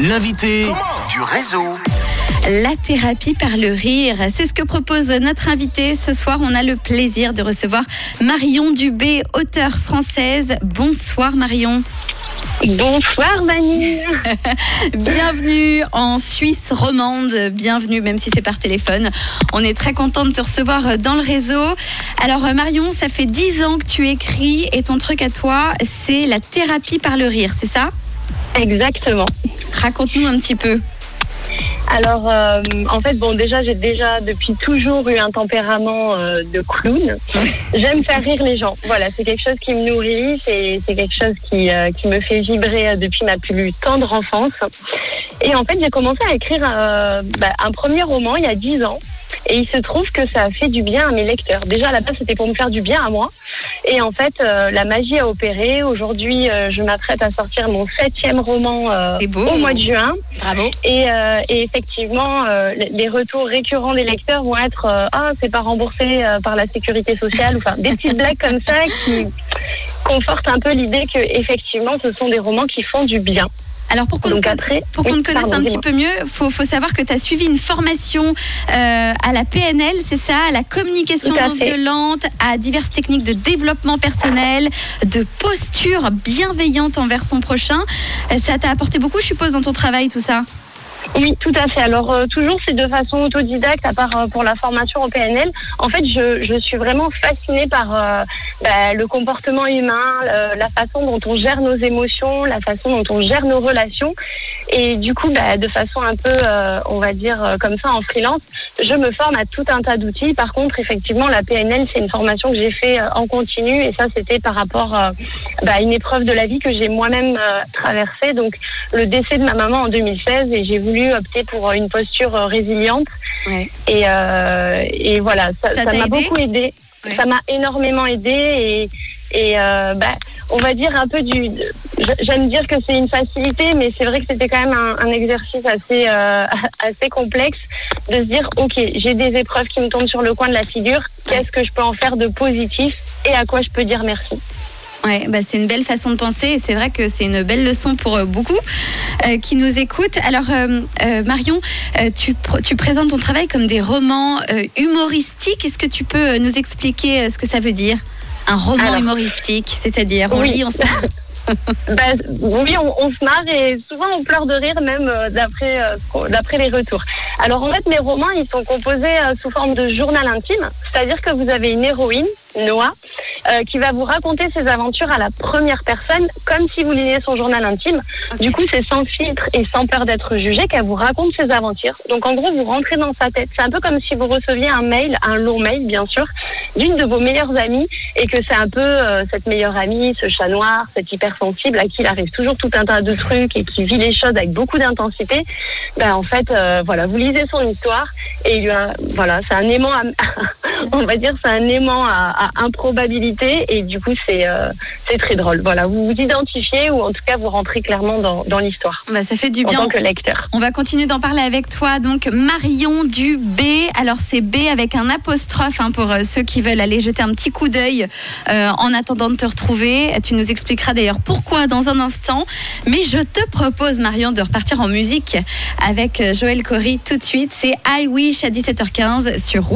L'invité du réseau. La thérapie par le rire, c'est ce que propose notre invité. Ce soir, on a le plaisir de recevoir Marion Dubé, auteure française. Bonsoir Marion. Bonsoir Mani. bienvenue en Suisse romande, bienvenue même si c'est par téléphone. On est très content de te recevoir dans le réseau. Alors Marion, ça fait dix ans que tu écris et ton truc à toi, c'est la thérapie par le rire, c'est ça? Exactement. Raconte-nous un petit peu. Alors, euh, en fait, bon, déjà, j'ai déjà depuis toujours eu un tempérament euh, de clown. J'aime faire rire les gens. Voilà, c'est quelque chose qui me nourrit, c'est quelque chose qui, euh, qui me fait vibrer depuis ma plus tendre enfance. Et en fait, j'ai commencé à écrire bah, un premier roman il y a dix ans. Et il se trouve que ça a fait du bien à mes lecteurs. Déjà, à la base, c'était pour me faire du bien à moi. Et en fait, euh, la magie a opéré. Aujourd'hui, euh, je m'apprête à sortir mon septième roman euh, au mois de juin. Bravo. Et, et effectivement, les retours récurrents des lecteurs vont être Ah, c'est pas remboursé par la sécurité sociale. Enfin, des petites blagues comme ça qui confortent un peu l'idée que effectivement, ce sont des romans qui font du bien. Alors pour qu'on te, connaisse un petit peu mieux, il faut, savoir que tu as suivi une formation euh, à la PNL, c'est ça, à la communication non violente, à diverses techniques de développement personnel, de posture bienveillante envers son prochain. Euh, ça t'a apporté beaucoup, je suppose, dans ton travail, tout ça? Oui, tout à fait. Alors euh, toujours c'est de façon autodidacte, à part euh, pour la formation au PNL. En fait, je, je suis vraiment fascinée par euh, bah, le comportement humain, la façon dont on gère nos émotions, la façon dont on gère nos relations. Et du coup, bah, de façon un peu, on va dire comme ça en freelance, je me forme à tout un tas d'outils. Par contre, effectivement, la PNL, c'est une formation que j'ai fait en continu, et ça, c'était par rapport bah, une épreuve de la vie que j'ai moi-même traversée. Donc, le décès de ma maman en 2016, et j'ai voulu opter pour une posture euh, résiliente. Et, euh, et voilà, ça m'a beaucoup aidé. Ça m'a énormément aidé et, et euh, bah, on va dire un peu du. J'aime dire que c'est une facilité, mais c'est vrai que c'était quand même un, exercice assez assez complexe de se dire ok, j'ai des épreuves qui me tombent sur le coin de la figure. Qu'est-ce que je peux en faire de positif et à quoi je peux dire merci? Ouais, bah c'est une belle façon de penser et c'est vrai que c'est une belle leçon pour euh, beaucoup euh, qui nous écoutent. Alors euh, Marion, tu, tu, présentes ton travail comme des romans humoristiques. Est-ce que tu peux nous expliquer ce que ça veut dire? Un roman humoristique, c'est-à-dire on lit, on se marre? Bah, oui, on, se marre et souvent on pleure de rire même d'après d'après les retours. Alors en fait, mes romans, ils sont composés sous forme de journal intime, c'est-à-dire que vous avez une héroïne, Noah, euh, qui va vous raconter ses aventures à la première personne, comme si vous lisiez son journal intime. Du coup, c'est sans filtre et sans peur d'être jugé qu'elle vous raconte ses aventures. Donc, en gros, vous rentrez dans sa tête. C'est un peu comme si vous receviez un mail, un long mail, bien sûr, d'une de vos meilleures amies, et que c'est un peu euh, cette meilleure amie, ce chat noir, cet hypersensible à qui il arrive toujours tout un tas de trucs et qui vit les choses avec beaucoup d'intensité. Ben, en fait, euh, voilà, vous lisez son histoire et il y a, voilà, c'est un aimant, on va dire, c'est un aimant à, à improbabilité et du coup c'est euh, c'est très drôle. Voilà, vous vous identifiez ou en tout cas vous rentrez clairement dans, dans l'histoire. Bah, ça fait du bien. En tant que lecteur. On va continuer d'en parler avec toi. Donc Marion du B. Alors c'est B avec un apostrophe hein, pour euh, ceux qui veulent aller jeter un petit coup d'œil euh, en attendant de te retrouver. Tu nous expliqueras d'ailleurs pourquoi dans un instant. Mais je te propose Marion de repartir en musique avec Joël Cory tout de suite. C'est I Wish à 17h15 sur